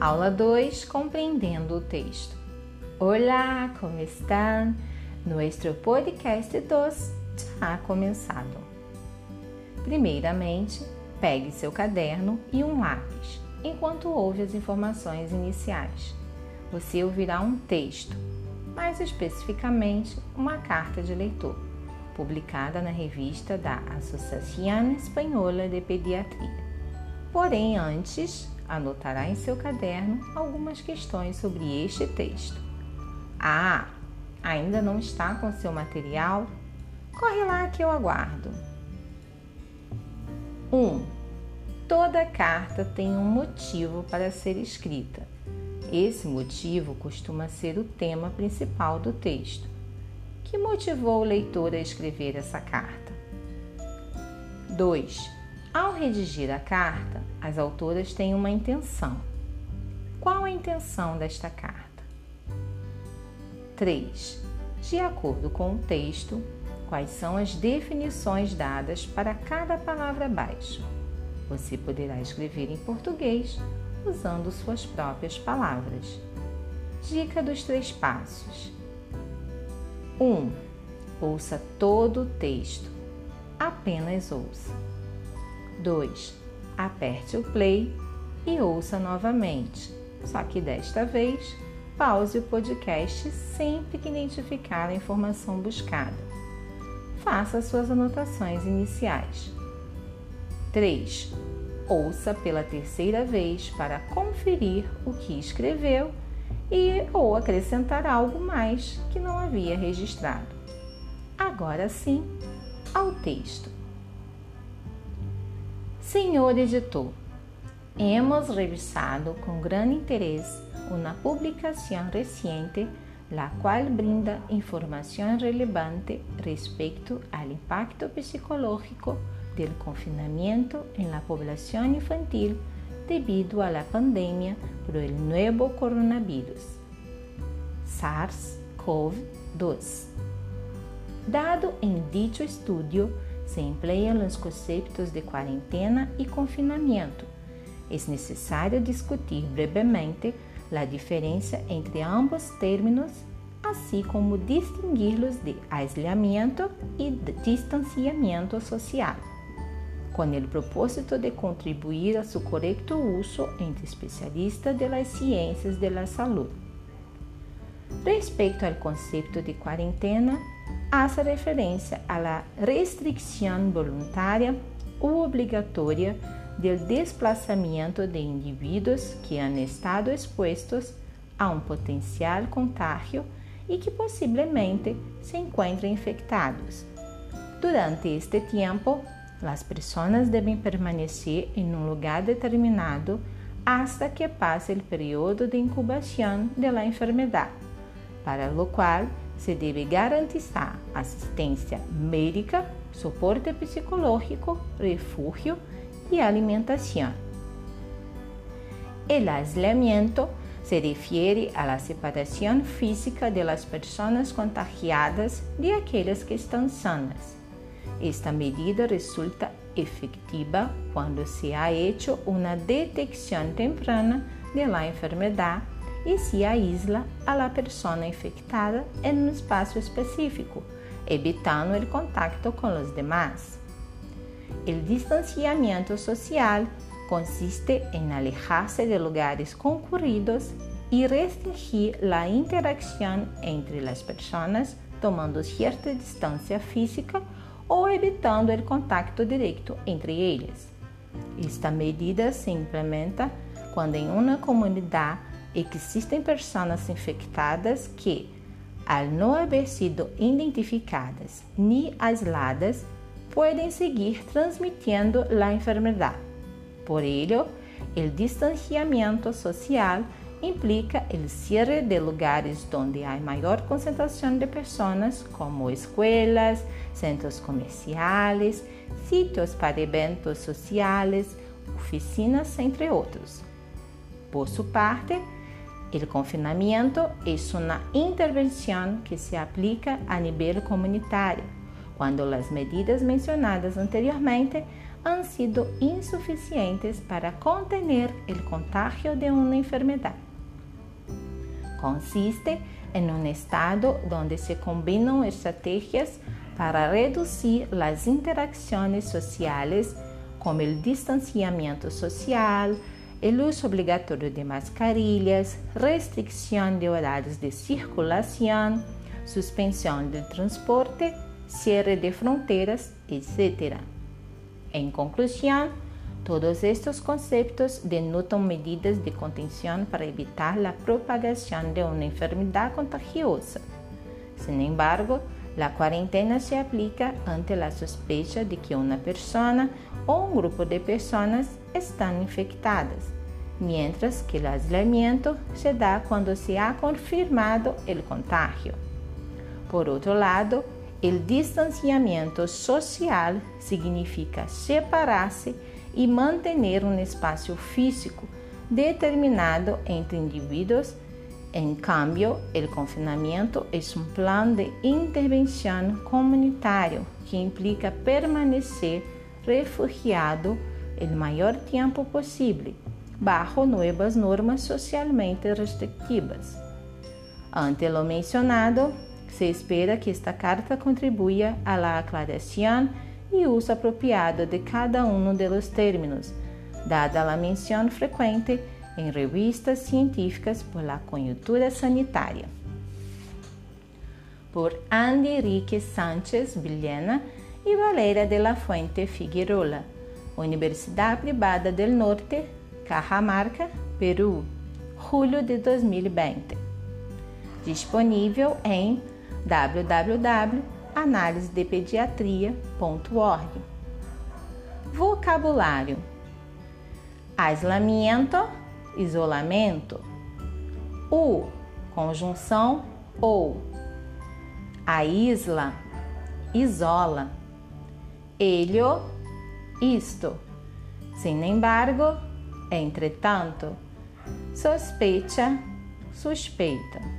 Aula 2 Compreendendo o texto. Olá, como estão? Nuestro podcast 2 já começado. Primeiramente, pegue seu caderno e um lápis enquanto ouve as informações iniciais. Você ouvirá um texto, mais especificamente uma carta de leitor, publicada na revista da Associação Espanhola de Pediatria. Porém, antes, anotará em seu caderno algumas questões sobre este texto. Ah, ainda não está com seu material? Corre lá que eu aguardo. 1. Um, toda carta tem um motivo para ser escrita. Esse motivo costuma ser o tema principal do texto. Que motivou o leitor a escrever essa carta? 2. Ao redigir a carta, as autoras têm uma intenção. Qual a intenção desta carta? 3. De acordo com o texto, quais são as definições dadas para cada palavra abaixo? Você poderá escrever em português usando suas próprias palavras. Dica dos três passos: 1. Um, ouça todo o texto. Apenas ouça. 2. Aperte o play e ouça novamente, só que desta vez pause o podcast sempre que identificar a informação buscada. Faça suas anotações iniciais. 3. Ouça pela terceira vez para conferir o que escreveu e ou acrescentar algo mais que não havia registrado. Agora sim, ao texto. Senhor editor, hemos revisado com grande interesse uma publicação recente, la qual brinda informação relevante respecto ao impacto psicológico del confinamiento en la población infantil debido a la pandemia por el nuevo coronavirus, SARS-CoV-2. Dado en dicho estudio, se emplean los conceptos de cuarentena y confinamiento. Es necesario discutir brevemente la diferencia entre ambos términos, así como distinguirlos de aislamiento y de distanciamiento social, con el propósito de contribuir a su correcto uso entre especialistas de las ciencias de la salud. Respecto al concepto de cuarentena, hace referência à restrição voluntária ou obrigatória do desplazamento de indivíduos que han estado expostos a um potencial contágio e que possivelmente se encontram infectados. Durante este tempo, as pessoas devem permanecer em um lugar determinado hasta que passe o período de incubação da enfermidade, para o qual se deve garantizar assistência médica, suporte psicológico, refúgio e alimentação. O aislamiento se refere la separação física de pessoas contagiadas de aquelas que estão sanas. Esta medida resulta efectiva quando se ha hecho uma detecção temprana de la enfermedade e se aísla a la persona infectada em um espaço específico, evitando o contato com os demás. O distanciamento social consiste em alejar-se de lugares concurridos e restringir a interação entre as pessoas, tomando certa distância física ou evitando o contato direto entre eles. Esta medida se implementa quando em uma comunidade existem pessoas infectadas que, ao não haver sido identificadas nem aisladas, podem seguir transmitindo a enfermedade. Por ello, o distanciamento social implica o cierre de lugares onde há maior concentração de pessoas, como escolas, centros comerciais, sítios para eventos sociais, oficinas, entre outros. Por sua parte, o confinamento é uma intervenção que se aplica a nível comunitário, quando as medidas mencionadas anteriormente han sido insuficientes para contener el contagio de una enfermedad. Consiste en un estado donde se combinan estrategias para reducir las interacciones sociales como el distanciamiento social, el uso obligatorio de mascarillas, restricción de horarios de circulación, suspensión del transporte, cierre de fronteras, etc. En conclusión, todos estos conceptos denotan medidas de contención para evitar la propagación de una enfermedad contagiosa. Sin embargo, la cuarentena se aplica ante la sospecha de que una persona o un grupo de personas están infectadas, mientras que el aislamiento se da cuando se ha confirmado el contagio. Por otro lado, el distanciamiento social significa separar-se e manter um espaço físico determinado entre indivíduos En cambio, el confinamiento es un plan de intervención comunitario que implica permanecer refugiado el mayor tiempo posible bajo nuevas normas socialmente restrictivas. Ante lo mencionado, se espera que esta carta contribuya a la aclaración uso apropiado de cada uno de los términos, dada la mención frecuente em revistas científicas por la conjuntura sanitária. Por Andy Enrique Sánchez Villena e Valéria de la Fuente Figueroa, Universidade Privada del Norte, Cajamarca, Peru, julho de 2020. Disponível em www.analisedepediatria.org. Vocabulário: Aislamento isolamento. O, conjunção ou. A isla, isola. Elho, isto. Sin embargo, entretanto. Sospecha, suspeita.